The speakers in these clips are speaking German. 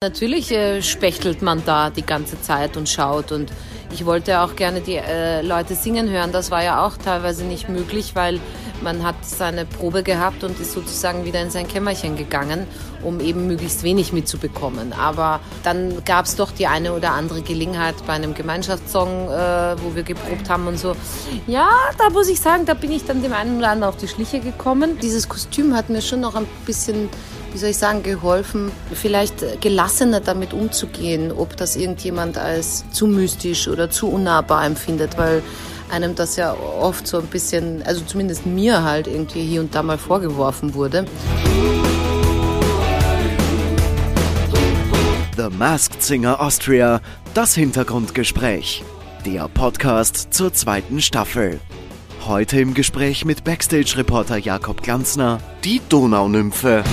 Natürlich äh, spechtelt man da die ganze Zeit und schaut und ich wollte auch gerne die äh, Leute singen hören. Das war ja auch teilweise nicht möglich, weil man hat seine Probe gehabt und ist sozusagen wieder in sein Kämmerchen gegangen, um eben möglichst wenig mitzubekommen. Aber dann gab es doch die eine oder andere Gelegenheit bei einem Gemeinschaftssong, äh, wo wir geprobt haben und so. Ja, da muss ich sagen, da bin ich dann dem einen oder anderen auf die Schliche gekommen. Dieses Kostüm hat mir schon noch ein bisschen wie soll ich sagen, geholfen, vielleicht gelassener damit umzugehen, ob das irgendjemand als zu mystisch oder zu unnahbar empfindet, weil einem das ja oft so ein bisschen, also zumindest mir halt irgendwie hier und da mal vorgeworfen wurde. The Masked Singer Austria, das Hintergrundgespräch. Der Podcast zur zweiten Staffel. Heute im Gespräch mit Backstage-Reporter Jakob Glanzner, die Donaunymphe.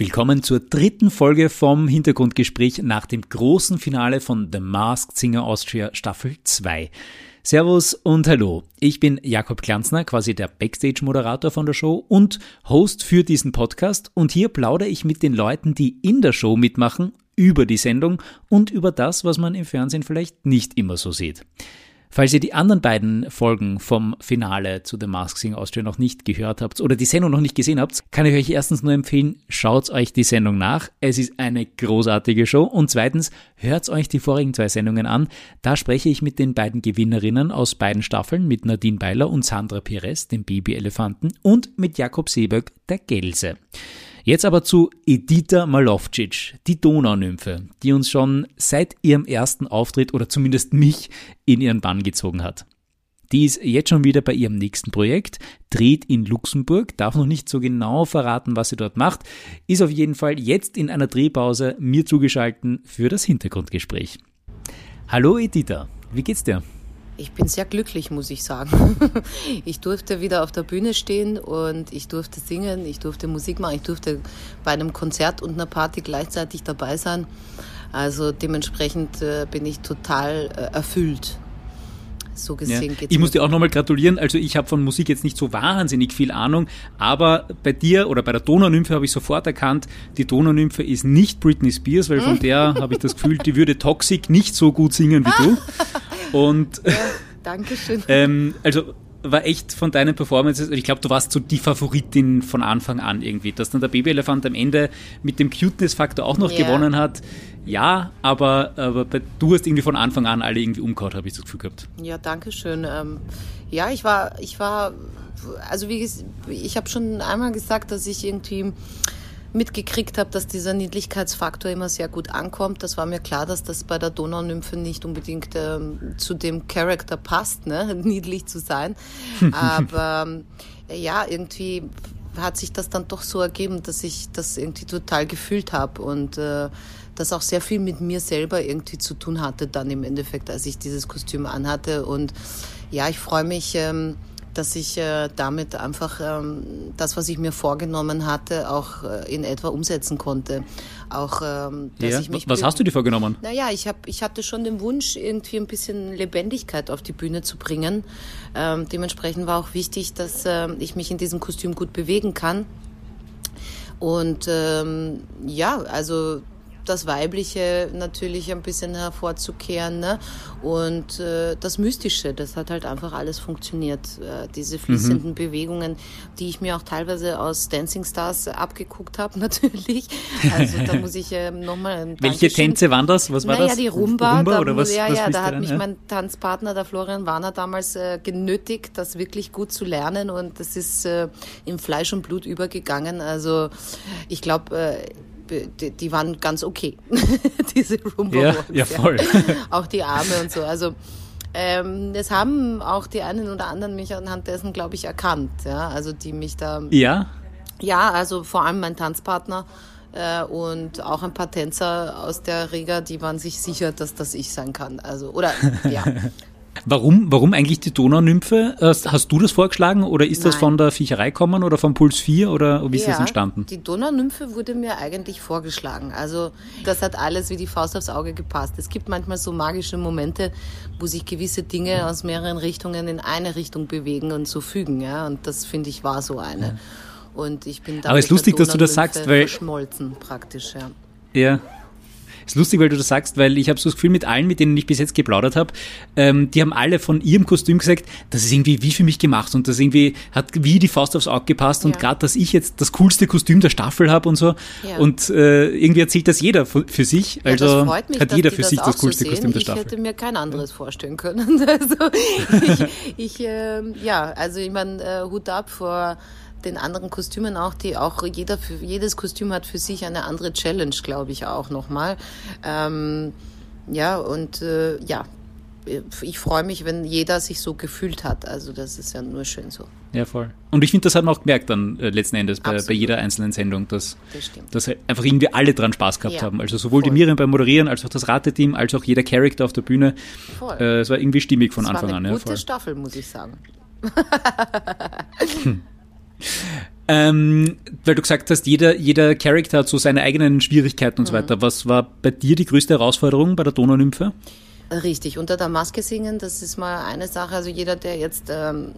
Willkommen zur dritten Folge vom Hintergrundgespräch nach dem großen Finale von The Masked Singer Austria Staffel 2. Servus und hallo. Ich bin Jakob Glanzner, quasi der Backstage-Moderator von der Show und Host für diesen Podcast und hier plaudere ich mit den Leuten, die in der Show mitmachen, über die Sendung und über das, was man im Fernsehen vielleicht nicht immer so sieht. Falls ihr die anderen beiden Folgen vom Finale zu The Mask Singer Austria noch nicht gehört habt oder die Sendung noch nicht gesehen habt, kann ich euch erstens nur empfehlen, schaut euch die Sendung nach. Es ist eine großartige Show. Und zweitens, hört euch die vorigen zwei Sendungen an. Da spreche ich mit den beiden Gewinnerinnen aus beiden Staffeln, mit Nadine Beiler und Sandra Pires, dem Babyelefanten, und mit Jakob Seeböck, der Gelse. Jetzt aber zu Edita Malovcic, die Donaunymphe, die uns schon seit ihrem ersten Auftritt oder zumindest mich in ihren Bann gezogen hat. Die ist jetzt schon wieder bei ihrem nächsten Projekt, dreht in Luxemburg, darf noch nicht so genau verraten, was sie dort macht, ist auf jeden Fall jetzt in einer Drehpause mir zugeschalten für das Hintergrundgespräch. Hallo Edita, wie geht's dir? Ich bin sehr glücklich, muss ich sagen. Ich durfte wieder auf der Bühne stehen und ich durfte singen, ich durfte Musik machen, ich durfte bei einem Konzert und einer Party gleichzeitig dabei sein. Also dementsprechend äh, bin ich total äh, erfüllt. So gesehen ja. geht's Ich muss dir auch nochmal gratulieren. Also ich habe von Musik jetzt nicht so wahnsinnig viel Ahnung, aber bei dir oder bei der Donaunymphe habe ich sofort erkannt, die Donaunymphe ist nicht Britney Spears, weil von der habe ich das Gefühl, die würde Toxic nicht so gut singen wie du. Und ja, Dankeschön. ähm, also war echt von deinen Performances, ich glaube, du warst so die Favoritin von Anfang an irgendwie. Dass dann der Babyelefant am Ende mit dem Cuteness-Faktor auch noch ja. gewonnen hat, ja, aber, aber du hast irgendwie von Anfang an alle irgendwie umgehauen, habe ich das Gefühl gehabt. Ja, danke schön. Ähm, ja, ich war, ich war, also wie gesagt, ich habe schon einmal gesagt, dass ich irgendwie mitgekriegt habe, dass dieser Niedlichkeitsfaktor immer sehr gut ankommt. Das war mir klar, dass das bei der Donaunymphe nicht unbedingt ähm, zu dem Charakter passt, ne? niedlich zu sein. Aber ähm, ja, irgendwie hat sich das dann doch so ergeben, dass ich das irgendwie total gefühlt habe und äh, das auch sehr viel mit mir selber irgendwie zu tun hatte dann im Endeffekt, als ich dieses Kostüm anhatte. Und ja, ich freue mich. Ähm, dass ich äh, damit einfach ähm, das, was ich mir vorgenommen hatte, auch äh, in etwa umsetzen konnte. Auch, ähm, dass ja. ich mich was hast du dir vorgenommen? Naja, ich, hab, ich hatte schon den Wunsch, irgendwie ein bisschen Lebendigkeit auf die Bühne zu bringen. Ähm, dementsprechend war auch wichtig, dass äh, ich mich in diesem Kostüm gut bewegen kann. Und ähm, ja, also das Weibliche natürlich ein bisschen hervorzukehren. Ne? Und äh, das Mystische, das hat halt einfach alles funktioniert. Äh, diese fließenden mhm. Bewegungen, die ich mir auch teilweise aus Dancing Stars abgeguckt habe, natürlich. Also da muss ich äh, nochmal. Welche Tänze waren das? Was war naja, das? die Rumba. Rumba da, oder was? Ja, was ja, da hat mich ja? mein Tanzpartner, der Florian Warner, damals äh, genötigt, das wirklich gut zu lernen. Und das ist äh, in Fleisch und Blut übergegangen. Also ich glaube, äh, die, waren ganz okay, diese Roomba ja, ja, voll. Ja. Auch die Arme und so. Also ähm, das haben auch die einen oder anderen mich anhand dessen, glaube ich, erkannt. Ja, also die mich da. Ja. Ja, also vor allem mein Tanzpartner äh, und auch ein paar Tänzer aus der Riga, die waren sich sicher, dass das ich sein kann. Also oder ja. Warum, warum eigentlich die Donaunymphe? Hast du das vorgeschlagen oder ist Nein. das von der Viecherei kommen oder vom Puls 4 oder wie ist ja, das entstanden? Die Donaunymphe wurde mir eigentlich vorgeschlagen. Also das hat alles wie die Faust aufs Auge gepasst. Es gibt manchmal so magische Momente, wo sich gewisse Dinge aus mehreren Richtungen in eine Richtung bewegen und so fügen. Ja? Und das finde ich war so eine. Ja. Und ich bin da Aber es ist lustig, dass du das sagst, weil verschmolzen praktisch, ja. Ja, ist lustig, weil du das sagst, weil ich habe so das Gefühl, mit allen, mit denen ich bis jetzt geplaudert habe, ähm, die haben alle von ihrem Kostüm gesagt, das ist irgendwie wie für mich gemacht und das irgendwie hat wie die Faust aufs Auge gepasst und gerade, dass ich jetzt das coolste Kostüm der Staffel habe und so ja. und äh, irgendwie erzählt das jeder für sich, also ja, mich, hat jeder für sich das coolste so Kostüm der Staffel. Ich hätte mir kein anderes vorstellen können. Also ich, ich äh, ja, also ich meine, äh, Hut ab vor den anderen Kostümen auch, die auch jeder für, jedes Kostüm hat für sich eine andere Challenge, glaube ich auch nochmal. Ähm, ja, und äh, ja, ich freue mich, wenn jeder sich so gefühlt hat. Also das ist ja nur schön so. Ja, voll. Und ich finde, das hat man auch gemerkt dann äh, letzten Endes bei, bei, jeder einzelnen Sendung, dass, das dass einfach irgendwie alle dran Spaß gehabt ja, haben. Also sowohl voll. die Miriam beim Moderieren, als auch das Rateteam, als auch jeder Charakter auf der Bühne. Voll. Äh, es war irgendwie stimmig von das Anfang an. War eine gute ja, Staffel, muss ich sagen. hm. Ähm, weil du gesagt hast, jeder, jeder Charakter hat so seine eigenen Schwierigkeiten und mhm. so weiter. Was war bei dir die größte Herausforderung bei der Donaunymphe? Richtig, unter der Maske singen, das ist mal eine Sache. Also jeder, der jetzt ähm,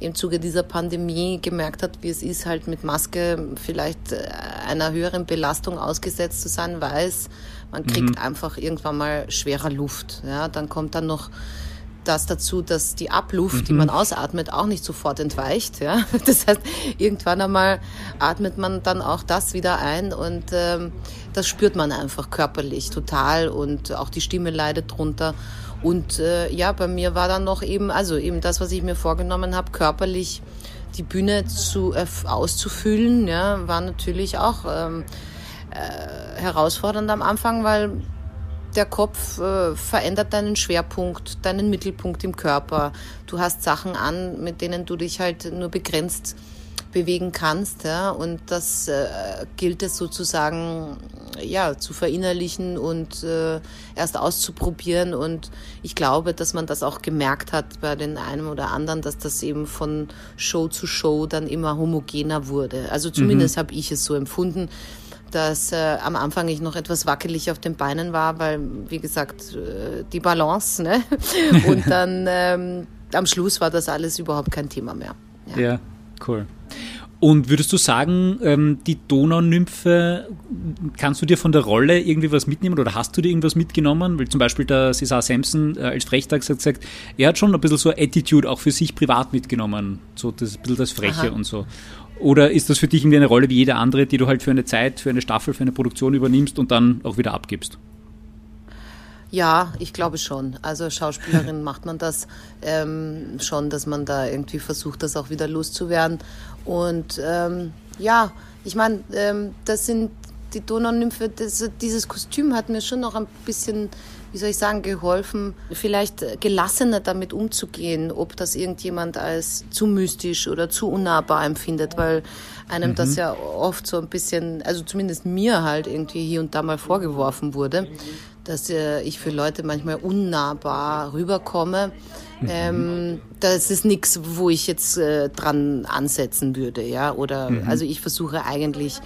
im Zuge dieser Pandemie gemerkt hat, wie es ist, halt mit Maske vielleicht äh, einer höheren Belastung ausgesetzt zu sein, weiß, man kriegt mhm. einfach irgendwann mal schwerer Luft. Ja, dann kommt dann noch das dazu, dass die Abluft, mhm. die man ausatmet, auch nicht sofort entweicht. Ja? Das heißt, irgendwann einmal atmet man dann auch das wieder ein und ähm, das spürt man einfach körperlich total und auch die Stimme leidet drunter. Und äh, ja, bei mir war dann noch eben, also eben das, was ich mir vorgenommen habe, körperlich die Bühne zu, äh, auszufüllen, ja, war natürlich auch ähm, äh, herausfordernd am Anfang, weil der Kopf äh, verändert deinen Schwerpunkt, deinen Mittelpunkt im Körper. Du hast Sachen an, mit denen du dich halt nur begrenzt bewegen kannst. Ja? Und das äh, gilt es sozusagen ja, zu verinnerlichen und äh, erst auszuprobieren. Und ich glaube, dass man das auch gemerkt hat bei den einen oder anderen, dass das eben von Show zu Show dann immer homogener wurde. Also zumindest mhm. habe ich es so empfunden dass äh, am Anfang ich noch etwas wackelig auf den Beinen war, weil, wie gesagt, äh, die Balance, ne? Und dann ähm, am Schluss war das alles überhaupt kein Thema mehr. Ja, ja cool. Und würdest du sagen, ähm, die Donaunymphe, kannst du dir von der Rolle irgendwie was mitnehmen oder hast du dir irgendwas mitgenommen? Weil zum Beispiel der Cesar Sampson äh, als Frechtag hat gesagt, er hat schon ein bisschen so Attitude auch für sich privat mitgenommen, so das, ein bisschen das Freche Aha. und so. Oder ist das für dich irgendwie eine Rolle wie jede andere, die du halt für eine Zeit, für eine Staffel, für eine Produktion übernimmst und dann auch wieder abgibst? Ja, ich glaube schon. Also Schauspielerin macht man das ähm, schon, dass man da irgendwie versucht, das auch wieder loszuwerden. Und ähm, ja, ich meine, ähm, das sind die Donaunymphe, das, dieses Kostüm hat mir schon noch ein bisschen wie soll ich sagen, geholfen, vielleicht gelassener damit umzugehen, ob das irgendjemand als zu mystisch oder zu unnahbar empfindet, weil einem mhm. das ja oft so ein bisschen, also zumindest mir halt irgendwie hier und da mal vorgeworfen wurde, dass äh, ich für Leute manchmal unnahbar rüberkomme. Mhm. Ähm, das ist nichts, wo ich jetzt äh, dran ansetzen würde, ja. Oder mhm. also ich versuche eigentlich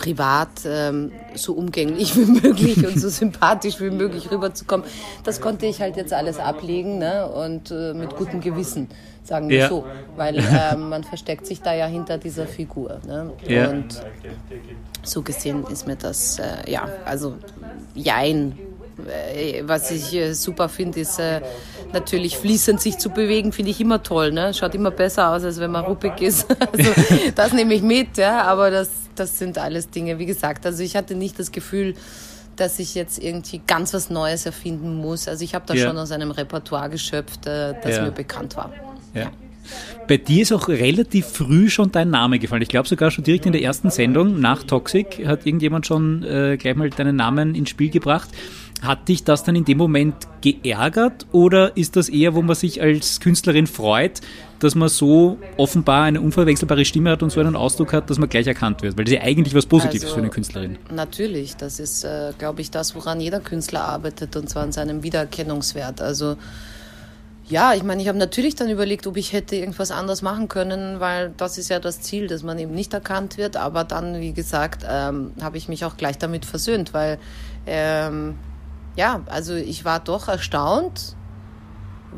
privat ähm, so umgänglich wie möglich und so sympathisch wie möglich rüberzukommen. Das konnte ich halt jetzt alles ablegen ne? und äh, mit gutem Gewissen, sagen wir ja. so. Weil äh, man versteckt sich da ja hinter dieser Figur. Ne? Ja. Und so gesehen ist mir das, äh, ja, also jein. Äh, was ich äh, super finde, ist äh, natürlich fließend sich zu bewegen, finde ich immer toll. Ne? Schaut immer besser aus, als wenn man ruppig ist. Also, das nehme ich mit, ja, aber das das sind alles Dinge, wie gesagt, also ich hatte nicht das Gefühl, dass ich jetzt irgendwie ganz was Neues erfinden muss. Also ich habe da ja. schon aus einem Repertoire geschöpft, äh, das ja. mir bekannt war. Ja. Bei dir ist auch relativ früh schon dein Name gefallen. Ich glaube sogar schon direkt in der ersten Sendung nach Toxic hat irgendjemand schon äh, gleich mal deinen Namen ins Spiel gebracht. Hat dich das dann in dem Moment geärgert oder ist das eher, wo man sich als Künstlerin freut, dass man so offenbar eine unverwechselbare Stimme hat und so einen Ausdruck hat, dass man gleich erkannt wird? Weil das ist ja eigentlich was Positives also, für eine Künstlerin. Natürlich, das ist, äh, glaube ich, das, woran jeder Künstler arbeitet und zwar an seinem Wiedererkennungswert. Also ja, ich meine, ich habe natürlich dann überlegt, ob ich hätte irgendwas anders machen können, weil das ist ja das Ziel, dass man eben nicht erkannt wird. Aber dann, wie gesagt, ähm, habe ich mich auch gleich damit versöhnt, weil ähm, ja, also ich war doch erstaunt,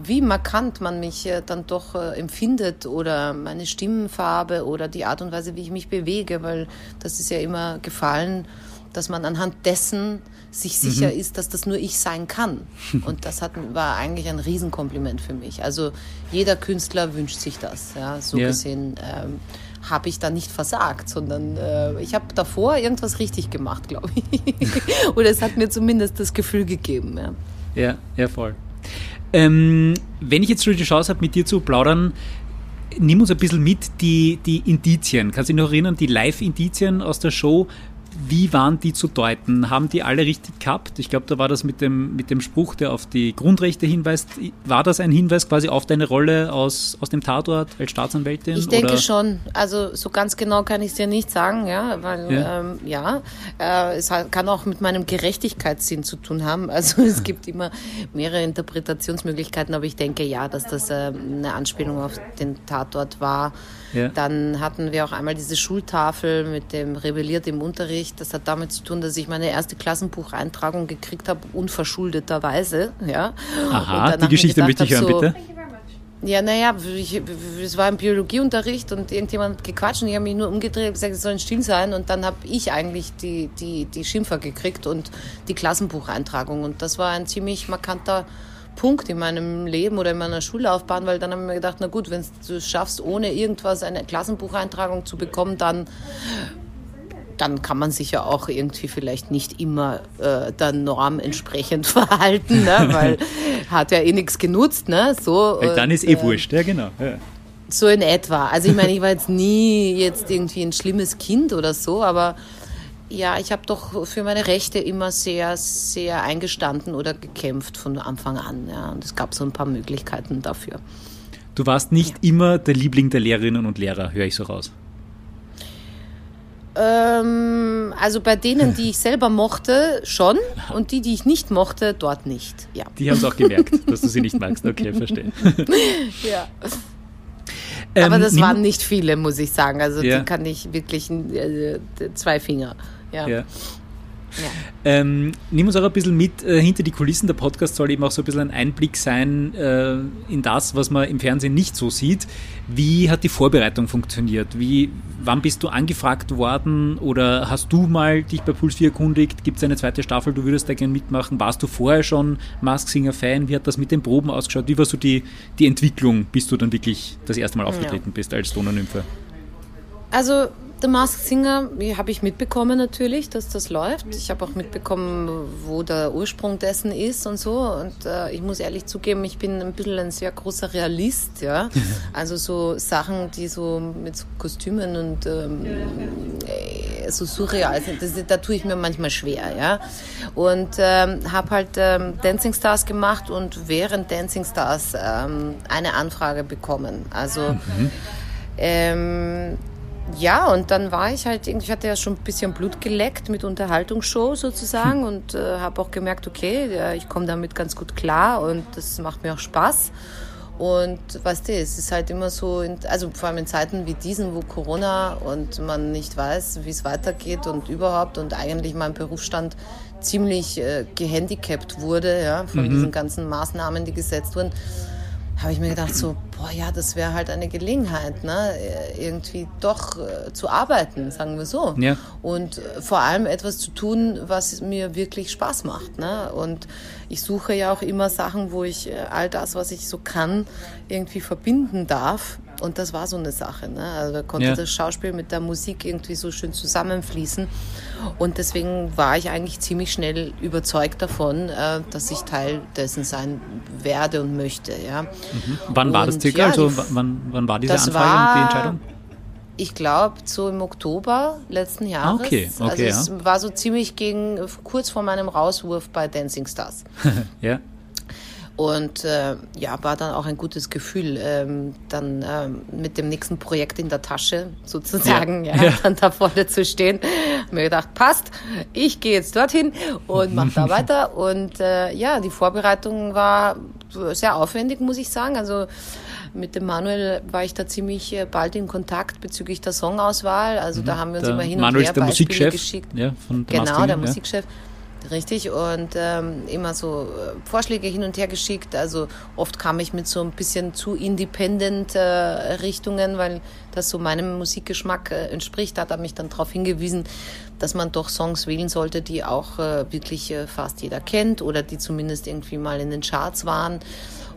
wie markant man mich äh, dann doch äh, empfindet oder meine Stimmenfarbe oder die Art und Weise, wie ich mich bewege, weil das ist ja immer gefallen, dass man anhand dessen sich sicher mhm. ist, dass das nur ich sein kann. Und das hat, war eigentlich ein Riesenkompliment für mich. Also jeder Künstler wünscht sich das. Ja, so ja. gesehen ähm, habe ich da nicht versagt, sondern äh, ich habe davor irgendwas richtig gemacht, glaube ich. Oder es hat mir zumindest das Gefühl gegeben. Ja, ja, ja voll. Ähm, wenn ich jetzt schon die Chance habe, mit dir zu plaudern, nimm uns ein bisschen mit die, die Indizien. Kannst du dich noch erinnern, die Live-Indizien aus der Show? Wie waren die zu deuten? Haben die alle richtig gehabt? Ich glaube, da war das mit dem, mit dem Spruch, der auf die Grundrechte hinweist. War das ein Hinweis quasi auf deine Rolle aus, aus dem Tatort als Staatsanwältin? Ich denke oder? schon. Also so ganz genau kann ich es dir nicht sagen, ja, weil ja, ähm, ja äh, es kann auch mit meinem Gerechtigkeitssinn zu tun haben. Also es gibt immer mehrere Interpretationsmöglichkeiten, aber ich denke ja, dass das äh, eine Anspielung auf den Tatort war. Ja. Dann hatten wir auch einmal diese Schultafel mit dem Rebelliert im Unterricht. Das hat damit zu tun, dass ich meine erste Klassenbucheintragung gekriegt habe, unverschuldeterweise. Ja. Aha, die Geschichte möchte ich hören, so, bitte. Ja, naja, es war im Biologieunterricht und irgendjemand hat gequatscht und ich habe mich nur umgedreht und gesagt, es soll still sein und dann habe ich eigentlich die, die, die Schimpfer gekriegt und die Klassenbucheintragung und das war ein ziemlich markanter Punkt in meinem Leben oder in meiner Schullaufbahn, weil dann habe ich mir gedacht, na gut, wenn du es schaffst, ohne irgendwas eine Klassenbucheintragung zu bekommen, dann dann kann man sich ja auch irgendwie vielleicht nicht immer äh, der Norm entsprechend verhalten, ne? weil hat ja eh nichts genutzt. Ne? So, weil dann ist eh äh, wurscht, ja genau. Ja. So in etwa. Also ich meine, ich war jetzt nie jetzt irgendwie ein schlimmes Kind oder so, aber ja, ich habe doch für meine Rechte immer sehr, sehr eingestanden oder gekämpft von Anfang an. Ja. Und es gab so ein paar Möglichkeiten dafür. Du warst nicht ja. immer der Liebling der Lehrerinnen und Lehrer, höre ich so raus. Ähm, also bei denen, die ich selber mochte, schon. Und die, die ich nicht mochte, dort nicht. Ja. Die haben es auch gemerkt, dass du sie nicht magst. Okay, verstehe. ja. Aber ähm, das waren nicht viele, muss ich sagen. Also ja. die kann ich wirklich äh, zwei Finger. Ja. ja. Ja. Ähm, nimm uns auch ein bisschen mit äh, hinter die Kulissen. Der Podcast soll eben auch so ein bisschen ein Einblick sein äh, in das, was man im Fernsehen nicht so sieht. Wie hat die Vorbereitung funktioniert? Wie, wann bist du angefragt worden oder hast du mal dich bei Puls 4 erkundigt? Gibt es eine zweite Staffel? Du würdest da gerne mitmachen? Warst du vorher schon Mask Singer Fan? Wie hat das mit den Proben ausgeschaut? Wie war so die, die Entwicklung, bis du dann wirklich das erste Mal aufgetreten ja. bist als Donaunymphe? Also The Masked Singer habe ich mitbekommen natürlich, dass das läuft. Ich habe auch mitbekommen, wo der Ursprung dessen ist und so. Und äh, ich muss ehrlich zugeben, ich bin ein bisschen ein sehr großer Realist, ja. Also so Sachen, die so mit so Kostümen und ähm, äh, so surreal sind, das, da tue ich mir manchmal schwer, ja. Und ähm, habe halt ähm, Dancing Stars gemacht und während Dancing Stars ähm, eine Anfrage bekommen. Also mhm. ähm, ja, und dann war ich halt, ich hatte ja schon ein bisschen Blut geleckt mit Unterhaltungsshow sozusagen hm. und äh, habe auch gemerkt, okay, ich komme damit ganz gut klar und das macht mir auch Spaß. Und weißt du, es ist halt immer so, in, also vor allem in Zeiten wie diesen, wo Corona und man nicht weiß, wie es weitergeht und überhaupt und eigentlich mein Berufsstand ziemlich äh, gehandicapt wurde, ja, von mhm. diesen ganzen Maßnahmen, die gesetzt wurden habe ich mir gedacht, so, boah, ja, das wäre halt eine Gelegenheit, ne? irgendwie doch äh, zu arbeiten, sagen wir so. Ja. Und äh, vor allem etwas zu tun, was mir wirklich Spaß macht. Ne? Und ich suche ja auch immer Sachen, wo ich äh, all das, was ich so kann, irgendwie verbinden darf. Und das war so eine Sache. Ne? Also da konnte ja. das Schauspiel mit der Musik irgendwie so schön zusammenfließen. Und deswegen war ich eigentlich ziemlich schnell überzeugt davon, äh, dass ich Teil dessen sein werde und möchte. Ja. Mhm. Wann und, war das circa? Ja, also wann, wann war diese Anfrage war, und die Entscheidung? Ich glaube, so im Oktober letzten Jahres. Ah, okay, okay. Also es war so ziemlich gegen, kurz vor meinem Rauswurf bei Dancing Stars. ja. Und äh, ja, war dann auch ein gutes Gefühl, ähm, dann ähm, mit dem nächsten Projekt in der Tasche sozusagen, ja, ja, dann da vorne zu stehen. Hab mir gedacht, passt, ich gehe jetzt dorthin und mache da weiter. Und äh, ja, die Vorbereitung war sehr aufwendig, muss ich sagen. Also mit dem Manuel war ich da ziemlich äh, bald in Kontakt bezüglich der Songauswahl. Also mhm. da haben wir uns immer hin Manuel und her der Beispiele Musikchef, geschickt. Ja, von der genau, Masking, der ja. Richtig, und ähm, immer so äh, Vorschläge hin und her geschickt. Also oft kam ich mit so ein bisschen zu independent äh, Richtungen, weil das so meinem Musikgeschmack äh, entspricht. Hat er mich dann darauf hingewiesen, dass man doch Songs wählen sollte, die auch äh, wirklich äh, fast jeder kennt oder die zumindest irgendwie mal in den Charts waren.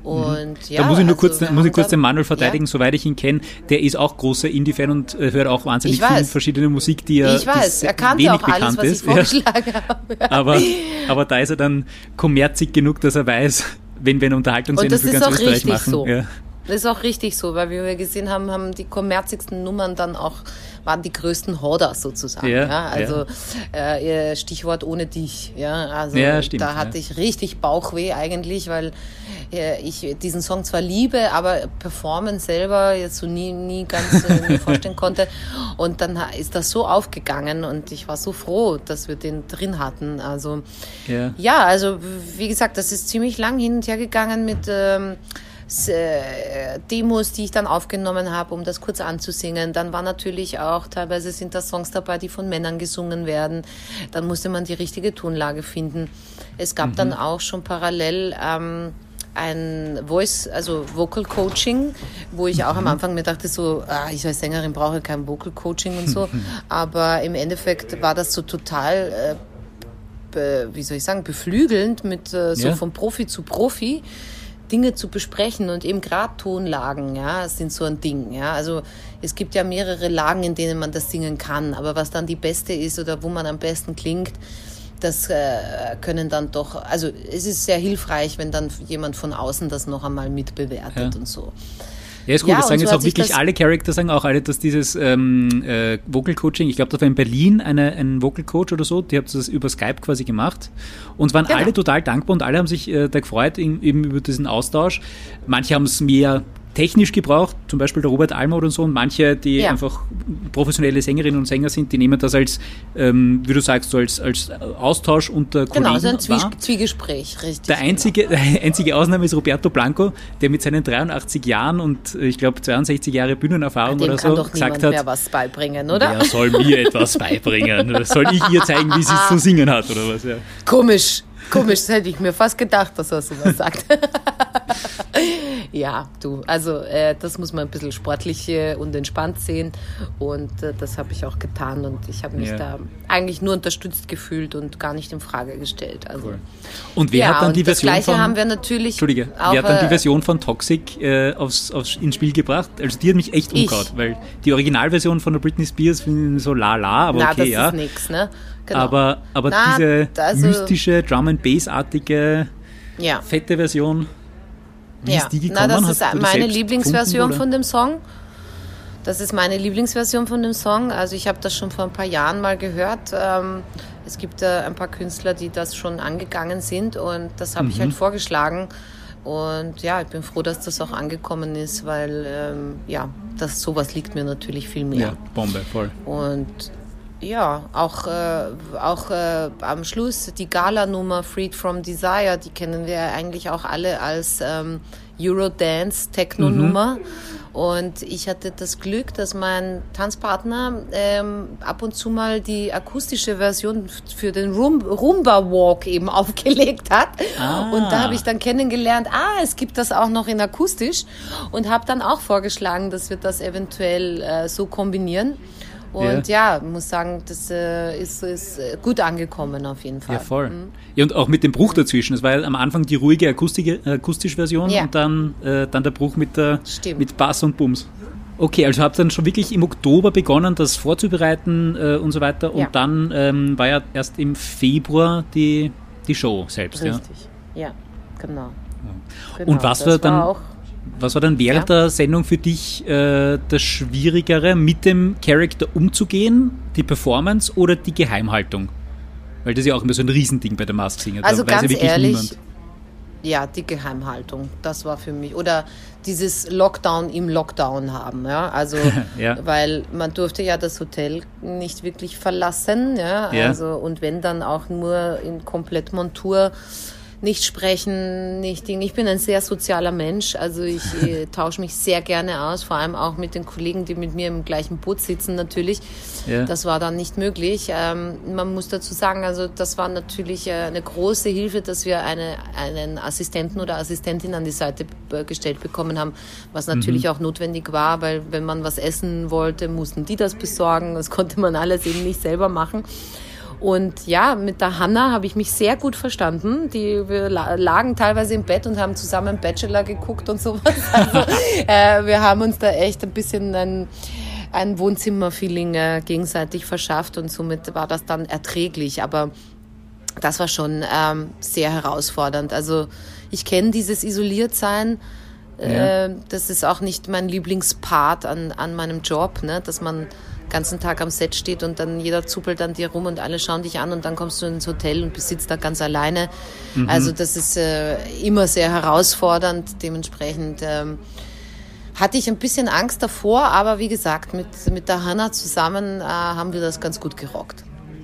Und, ja, da muss ich nur kurz, muss ich kurz den Manuel verteidigen, ja. soweit ich ihn kenne. Der ist auch großer Indie-Fan und äh, hört auch wahnsinnig viel verschiedene Musik, die er, ich weiß. Er kannte wenig auch alles, was ich vorgeschlagen ja. habe. Aber, aber da ist er dann kommerzig genug, dass er weiß, wenn wir eine Unterhaltungssendung für ganz Österreich machen. So. Ja. Das ist auch richtig so, weil wie wir gesehen haben, haben die kommerzigsten Nummern dann auch waren die größten Horder sozusagen. Ja, ja. Also ja. Äh, Stichwort ohne dich. Ja, also ja, stimmt, da hatte ich richtig Bauchweh eigentlich, weil äh, ich diesen Song zwar liebe, aber performen selber jetzt so nie, nie ganz äh, vorstellen konnte. Und dann ist das so aufgegangen und ich war so froh, dass wir den drin hatten. Also ja, also wie gesagt, das ist ziemlich lang hin und her gegangen mit ähm, äh, Demos, die ich dann aufgenommen habe, um das kurz anzusingen. Dann war natürlich auch, teilweise sind da Songs dabei, die von Männern gesungen werden. Dann musste man die richtige Tonlage finden. Es gab mhm. dann auch schon parallel ähm, ein Voice, also Vocal Coaching, wo ich auch mhm. am Anfang mir dachte, so, ah, ich als Sängerin brauche kein Vocal Coaching und so. Aber im Endeffekt war das so total, äh, wie soll ich sagen, beflügelnd mit äh, so ja. von Profi zu Profi. Dinge zu besprechen und eben gerade Tonlagen, ja, sind so ein Ding, ja. Also es gibt ja mehrere Lagen, in denen man das singen kann, aber was dann die beste ist oder wo man am besten klingt, das äh, können dann doch, also es ist sehr hilfreich, wenn dann jemand von außen das noch einmal mitbewertet ja. und so. Ja, ist gut. Ja, das sagen so jetzt auch wirklich alle Charakter, sagen auch alle, dass dieses ähm, äh, Vocal Coaching, ich glaube, da war in Berlin eine, ein Vocal Coach oder so, die haben das über Skype quasi gemacht und waren genau. alle total dankbar und alle haben sich äh, da gefreut in, eben über diesen Austausch. Manche haben es mehr technisch gebraucht, zum Beispiel der Robert Almer oder so, und manche, die ja. einfach professionelle Sängerinnen und Sänger sind, die nehmen das als, ähm, wie du sagst, so als, als Austausch unter Kollegen Genau, so ein Zwie Zwiegespräch, richtig. Der einzige, genau. einzige Ausnahme ist Roberto Blanco, der mit seinen 83 Jahren und äh, ich glaube 62 Jahre Bühnenerfahrung oder so gesagt hat, mehr was beibringen, oder? Er soll mir etwas beibringen. Soll ich ihr zeigen, wie sie es zu singen hat oder was? Ja. Komisch. Komisch, das hätte ich mir fast gedacht, dass er sowas sagt. ja, du, also äh, das muss man ein bisschen sportlich äh, und entspannt sehen und äh, das habe ich auch getan und ich habe mich ja. da eigentlich nur unterstützt gefühlt und gar nicht in Frage gestellt. Also, cool. Und wer ja, hat dann die Version das Gleiche von, haben wir natürlich Entschuldige, auch, wer hat dann die äh, Version von Toxic äh, aufs, aufs, ins Spiel gebracht? Also die hat mich echt umgehauen, weil die Originalversion von der Britney Spears finde ich so la la, aber Na, okay, das ja. ist nix, ne? Genau. Aber, aber Na, diese also, mystische Drum and Bass-artige ja. fette Version, wie ja. ist die gekommen? Na, das ist meine Lieblingsversion von dem Song. Das ist meine Lieblingsversion von dem Song. Also ich habe das schon vor ein paar Jahren mal gehört. Ähm, es gibt äh, ein paar Künstler, die das schon angegangen sind und das habe mhm. ich halt vorgeschlagen. Und ja, ich bin froh, dass das auch angekommen ist, weil ähm, ja, das sowas liegt mir natürlich viel mehr. Ja, Bombe, voll. Und ja, auch, äh, auch äh, am Schluss die Gala-Nummer Freed from Desire, die kennen wir eigentlich auch alle als ähm, Eurodance-Techno-Nummer. Mhm. Und ich hatte das Glück, dass mein Tanzpartner ähm, ab und zu mal die akustische Version für den Roomba Walk eben aufgelegt hat. Ah. Und da habe ich dann kennengelernt, ah, es gibt das auch noch in akustisch. Und habe dann auch vorgeschlagen, dass wir das eventuell äh, so kombinieren. Und ja, ja muss sagen, das äh, ist, ist, äh, gut angekommen auf jeden Fall. Ja, voll. Mhm. Ja, und auch mit dem Bruch dazwischen. Es war ja am Anfang die ruhige akustische, akustische Version ja. und dann, äh, dann der Bruch mit, der, mit Bass und Bums. Okay, also habt ihr dann schon wirklich im Oktober begonnen, das vorzubereiten äh, und so weiter. Und ja. dann ähm, war ja erst im Februar die, die Show selbst. Richtig, ja, ja genau. Ja. genau. Und was war dann. War was war dann während ja. der Sendung für dich äh, das Schwierigere, mit dem Charakter umzugehen, die Performance oder die Geheimhaltung? Weil das ist ja auch immer so ein Riesending bei der Mask Singer. Also da ganz ehrlich, niemand. ja, die Geheimhaltung, das war für mich. Oder dieses Lockdown im Lockdown haben, ja. Also, ja. weil man durfte ja das Hotel nicht wirklich verlassen, ja. ja. Also, und wenn dann auch nur in Komplettmontur. Nicht sprechen, nicht Ding. Ich bin ein sehr sozialer Mensch, also ich äh, tausche mich sehr gerne aus, vor allem auch mit den Kollegen, die mit mir im gleichen Boot sitzen natürlich. Ja. Das war dann nicht möglich. Ähm, man muss dazu sagen, also das war natürlich äh, eine große Hilfe, dass wir eine, einen Assistenten oder Assistentin an die Seite gestellt bekommen haben, was natürlich mhm. auch notwendig war, weil wenn man was essen wollte, mussten die das besorgen. Das konnte man alles eben nicht selber machen. Und ja, mit der Hanna habe ich mich sehr gut verstanden. Die, wir lagen teilweise im Bett und haben zusammen Bachelor geguckt und sowas. Also, äh, wir haben uns da echt ein bisschen ein, ein Wohnzimmer-Feeling äh, gegenseitig verschafft und somit war das dann erträglich. Aber das war schon ähm, sehr herausfordernd. Also ich kenne dieses Isoliertsein. Ja. Äh, das ist auch nicht mein Lieblingspart an, an meinem Job, ne? dass man ganzen Tag am Set steht und dann jeder zuppelt an dir rum und alle schauen dich an und dann kommst du ins Hotel und besitzt da ganz alleine. Mhm. Also das ist äh, immer sehr herausfordernd. Dementsprechend ähm, hatte ich ein bisschen Angst davor, aber wie gesagt, mit, mit der Hanna zusammen äh, haben wir das ganz gut gerockt.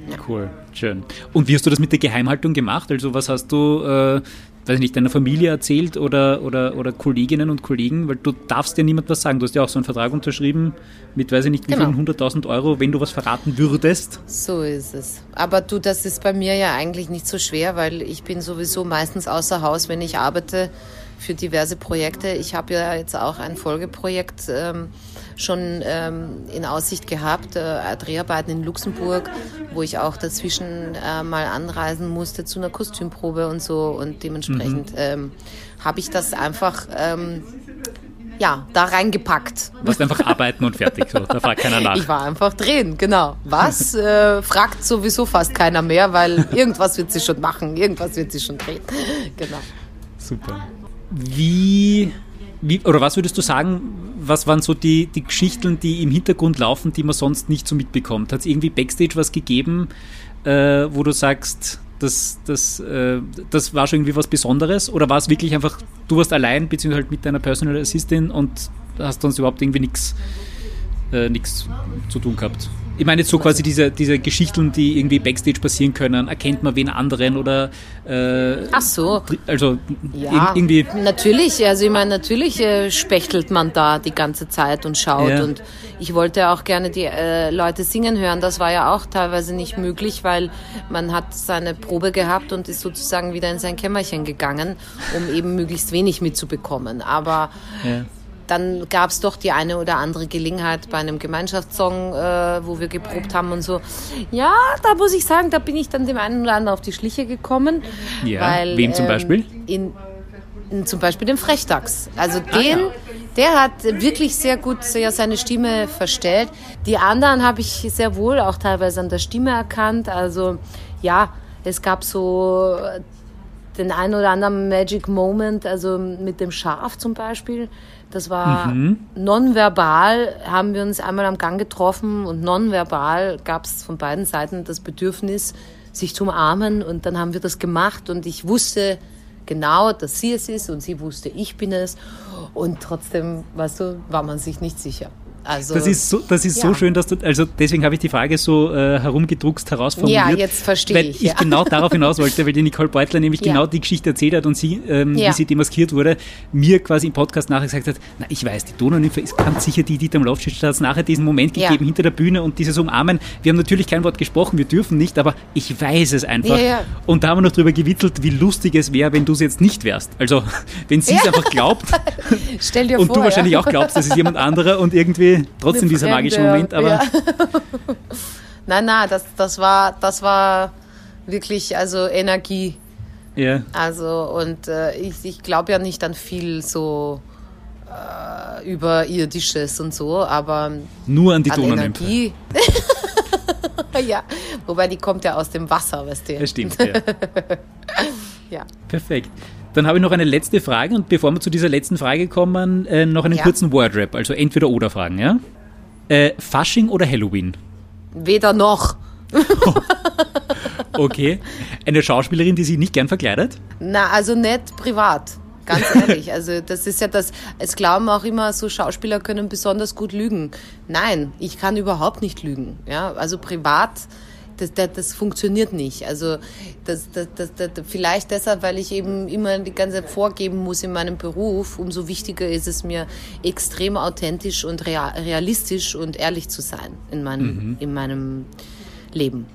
Ja. Cool, schön. Und wie hast du das mit der Geheimhaltung gemacht? Also was hast du äh, weiß ich nicht, deiner Familie erzählt oder, oder, oder Kolleginnen und Kollegen, weil du darfst dir niemand was sagen. Du hast ja auch so einen Vertrag unterschrieben mit, weiß ich nicht, wie genau. vielen 100.000 Euro, wenn du was verraten würdest. So ist es. Aber du, das ist bei mir ja eigentlich nicht so schwer, weil ich bin sowieso meistens außer Haus, wenn ich arbeite für diverse Projekte. Ich habe ja jetzt auch ein Folgeprojekt ähm, schon ähm, in Aussicht gehabt, äh, Dreharbeiten in Luxemburg, wo ich auch dazwischen äh, mal anreisen musste zu einer Kostümprobe und so. Und dementsprechend mhm. ähm, habe ich das einfach ähm, ja, da reingepackt. Du warst einfach arbeiten und fertig, so. da fragt keiner nach. Ich war einfach drehen, genau. Was äh, fragt sowieso fast keiner mehr, weil irgendwas wird sie schon machen, irgendwas wird sie schon drehen. Genau. Super. Wie wie, oder was würdest du sagen, was waren so die, die Geschichten, die im Hintergrund laufen, die man sonst nicht so mitbekommt? Hat es irgendwie Backstage was gegeben, äh, wo du sagst, das, das, äh, das war schon irgendwie was Besonderes? Oder war es wirklich einfach, du warst allein, beziehungsweise halt mit deiner Personal Assistant und hast sonst überhaupt irgendwie nichts äh, zu tun gehabt? Ich meine jetzt so quasi diese, diese Geschichten, die irgendwie Backstage passieren können. Erkennt man wen anderen oder äh, Ach so. Also ja, irgendwie. Natürlich, also ich meine, natürlich äh, spechtelt man da die ganze Zeit und schaut. Ja. Und ich wollte auch gerne die äh, Leute singen hören. Das war ja auch teilweise nicht möglich, weil man hat seine Probe gehabt und ist sozusagen wieder in sein Kämmerchen gegangen, um eben möglichst wenig mitzubekommen. Aber ja dann gab es doch die eine oder andere Gelegenheit bei einem Gemeinschaftssong, äh, wo wir geprobt haben und so. Ja, da muss ich sagen, da bin ich dann dem einen oder anderen auf die Schliche gekommen. Ja, weil, wem zum ähm, Beispiel? In, in, zum Beispiel dem Frechdachs. Also den, ah, ja. der hat wirklich sehr gut sehr seine Stimme verstellt. Die anderen habe ich sehr wohl auch teilweise an der Stimme erkannt. Also ja, es gab so den einen oder anderen Magic Moment, also mit dem Schaf zum Beispiel. Das war mhm. nonverbal, haben wir uns einmal am Gang getroffen und nonverbal gab es von beiden Seiten das Bedürfnis, sich zu umarmen und dann haben wir das gemacht und ich wusste genau, dass sie es ist und sie wusste, ich bin es und trotzdem, weißt du, war man sich nicht sicher. Also, das ist so, das ist ja. so schön, dass du, also deswegen habe ich die Frage so äh, herumgedruckst, herausformuliert. Ja, jetzt verstehe weil ich. ich ja. genau darauf hinaus wollte, weil die Nicole Beutler nämlich ja. genau die Geschichte erzählt hat und sie, ähm, wie sie demaskiert wurde, mir quasi im Podcast nachher gesagt hat, na, ich weiß, die Donaunymphe ist ganz sicher die, die am Lofschild hat es nachher diesen Moment gegeben hinter der Bühne und dieses Umarmen. Wir haben natürlich kein Wort gesprochen, wir dürfen nicht, aber ich weiß es einfach. Und da haben wir noch drüber gewitzelt, wie lustig es wäre, wenn du es jetzt nicht wärst. Also, wenn sie es einfach glaubt Stell dir und vor, du wahrscheinlich auch glaubst, das ist jemand anderer und irgendwie trotzdem dieser magischer Moment, aber. Ja. nein, nein, das, das, war, das war wirklich also Energie. Ja. Also, und äh, ich, ich glaube ja nicht an viel so äh, überirdisches und so, aber. Nur an die an Energie. ja, wobei die kommt ja aus dem Wasser, weißt du. Das stimmt, ja. ja. Perfekt. Dann habe ich noch eine letzte Frage und bevor wir zu dieser letzten Frage kommen, äh, noch einen ja. kurzen Wordrap, also entweder oder Fragen, ja? Äh, Fasching oder Halloween? Weder noch. okay. Eine Schauspielerin, die sich nicht gern verkleidet? Na, also nicht privat. Ganz ehrlich. Also das ist ja das, es glauben auch immer so, Schauspieler können besonders gut lügen. Nein, ich kann überhaupt nicht lügen. Ja, also privat das, das, das funktioniert nicht. Also das, das, das, das, vielleicht deshalb, weil ich eben immer die ganze Zeit vorgeben muss in meinem Beruf, umso wichtiger ist es mir, extrem authentisch und realistisch und ehrlich zu sein in meinem, mhm. in meinem Leben.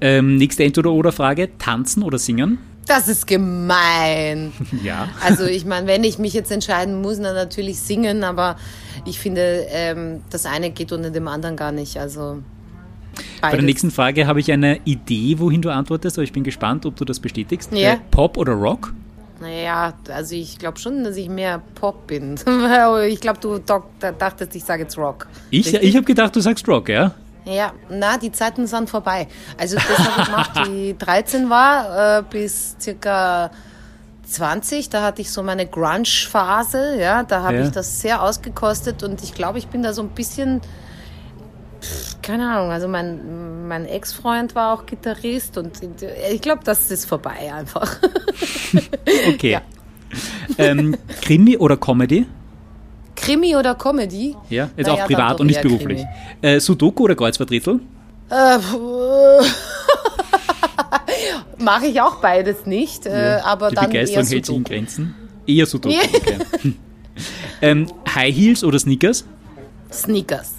Ähm, nächste Entweder-Oder-Frage, tanzen oder singen? Das ist gemein. Ja. Also ich meine, wenn ich mich jetzt entscheiden muss, dann natürlich singen, aber ich finde, ähm, das eine geht unter dem anderen gar nicht. Also Beides. Bei der nächsten Frage habe ich eine Idee, wohin du antwortest, aber ich bin gespannt, ob du das bestätigst. Ja. Äh, Pop oder Rock? Naja, also ich glaube schon, dass ich mehr Pop bin. ich glaube, du dachtest, ich sage jetzt Rock. Ich, ich habe gedacht, du sagst Rock, ja? Ja, na, die Zeiten sind vorbei. Also das habe ich gemacht, die 13 war, äh, bis circa 20, da hatte ich so meine Grunge-Phase, ja, da habe ja. ich das sehr ausgekostet und ich glaube, ich bin da so ein bisschen, keine Ahnung, also mein, mein Ex-Freund war auch Gitarrist und ich glaube, das ist vorbei einfach. okay. Ja. Ähm, Krimi oder Comedy? Krimi oder Comedy? Ja, jetzt naja, auch privat und nicht beruflich. Äh, Sudoku oder Kreuzworträtsel? Äh, Mache ich auch beides nicht, äh, ja. aber Die dann Begeisterung hält sich in Grenzen. Eher Sudoku, okay. ähm, High Heels oder Sneakers? Sneakers.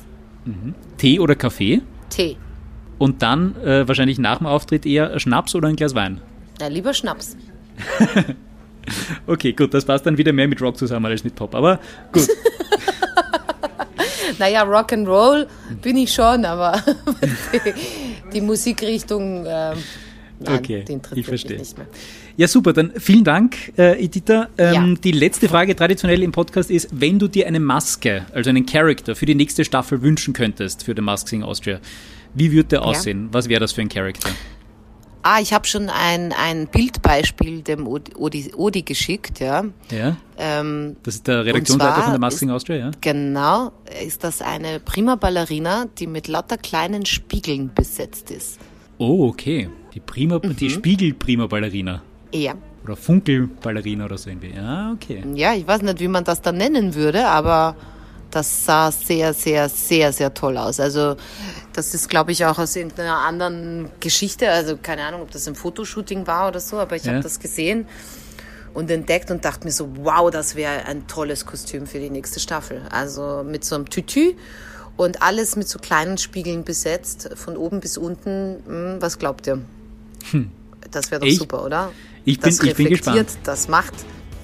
Mhm. Tee oder Kaffee? Tee. Und dann äh, wahrscheinlich nach dem Auftritt eher Schnaps oder ein Glas Wein? Ja, lieber Schnaps. Okay, gut, das passt dann wieder mehr mit Rock zusammen als mit Pop, aber gut. naja, Rock'n'Roll bin ich schon, aber die, die Musikrichtung, äh, nein, okay, ich verstehe. mich nicht mehr. Ja, super, dann vielen Dank, äh, Edita. Ähm, ja. Die letzte Frage traditionell im Podcast ist, wenn du dir eine Maske, also einen Charakter für die nächste Staffel wünschen könntest für The Mask Sing Austria, wie würde der aussehen? Ja. Was wäre das für ein Charakter? Ah, ich habe schon ein, ein Bildbeispiel dem Odi, Odi geschickt, ja. Ja. Ähm, das ist der Redaktionsleiter von der Masking Austria, ja? Genau, ist das eine prima Ballerina, die mit lauter kleinen Spiegeln besetzt ist. Oh, okay. Die prima, mhm. die Spiegel-Prima Ballerina. Ja. Oder Funkelballerina oder so irgendwie. Ja, okay. Ja, ich weiß nicht, wie man das dann nennen würde, aber das sah sehr, sehr, sehr, sehr toll aus. Also das ist, glaube ich, auch aus irgendeiner anderen Geschichte. Also keine Ahnung, ob das ein Fotoshooting war oder so, aber ich ja. habe das gesehen und entdeckt und dachte mir so, wow, das wäre ein tolles Kostüm für die nächste Staffel. Also mit so einem Tütü und alles mit so kleinen Spiegeln besetzt, von oben bis unten. Hm, was glaubt ihr? Hm. Das wäre doch ich, super, oder? Ich bin, das ich bin gespannt. Das macht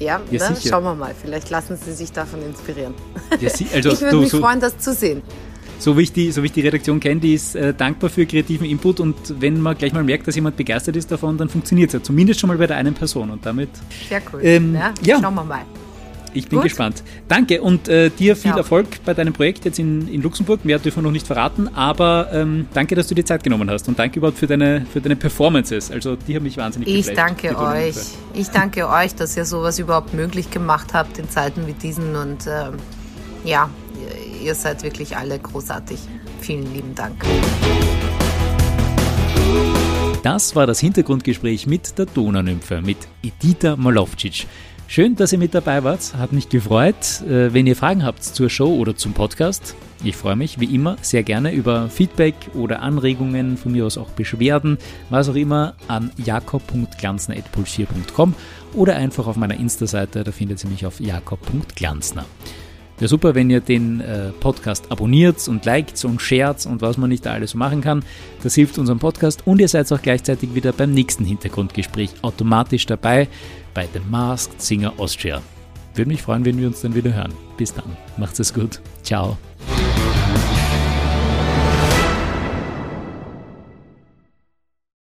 ja, ja ne? schauen wir mal. Vielleicht lassen Sie sich davon inspirieren. Ja, also, ich würde mich so, freuen, das zu sehen. So wie ich die, so wie ich die Redaktion kenne, die ist äh, dankbar für kreativen Input und wenn man gleich mal merkt, dass jemand begeistert ist davon, dann funktioniert es ja. Zumindest schon mal bei der einen Person und damit. Sehr cool. Ähm, ja, ja, schauen wir mal. Ich bin Gut. gespannt. Danke und äh, dir viel ja. Erfolg bei deinem Projekt jetzt in, in Luxemburg. Mehr dürfen wir noch nicht verraten, aber ähm, danke, dass du dir Zeit genommen hast und danke überhaupt für deine, für deine Performances. Also die haben mich wahnsinnig Ich danke euch. Ich danke euch, dass ihr sowas überhaupt möglich gemacht habt in Zeiten wie diesen und ähm, ja, ihr seid wirklich alle großartig. Vielen lieben Dank. Das war das Hintergrundgespräch mit der Donaunymphe, mit Edita Malowczyk. Schön, dass ihr mit dabei wart. Hat mich gefreut. Äh, wenn ihr Fragen habt zur Show oder zum Podcast, ich freue mich wie immer sehr gerne über Feedback oder Anregungen, von mir aus auch Beschwerden, was auch immer, an jakob.glanzner.pulsier.com oder einfach auf meiner Insta-Seite, da findet ihr mich auf jakob.glanzner. Wäre super, wenn ihr den äh, Podcast abonniert und liked und shared und was man nicht da alles machen kann. Das hilft unserem Podcast und ihr seid auch gleichzeitig wieder beim nächsten Hintergrundgespräch automatisch dabei bei The Masked Singer Austria. Würde mich freuen, wenn wir uns dann wieder hören. Bis dann. Macht's es gut. Ciao.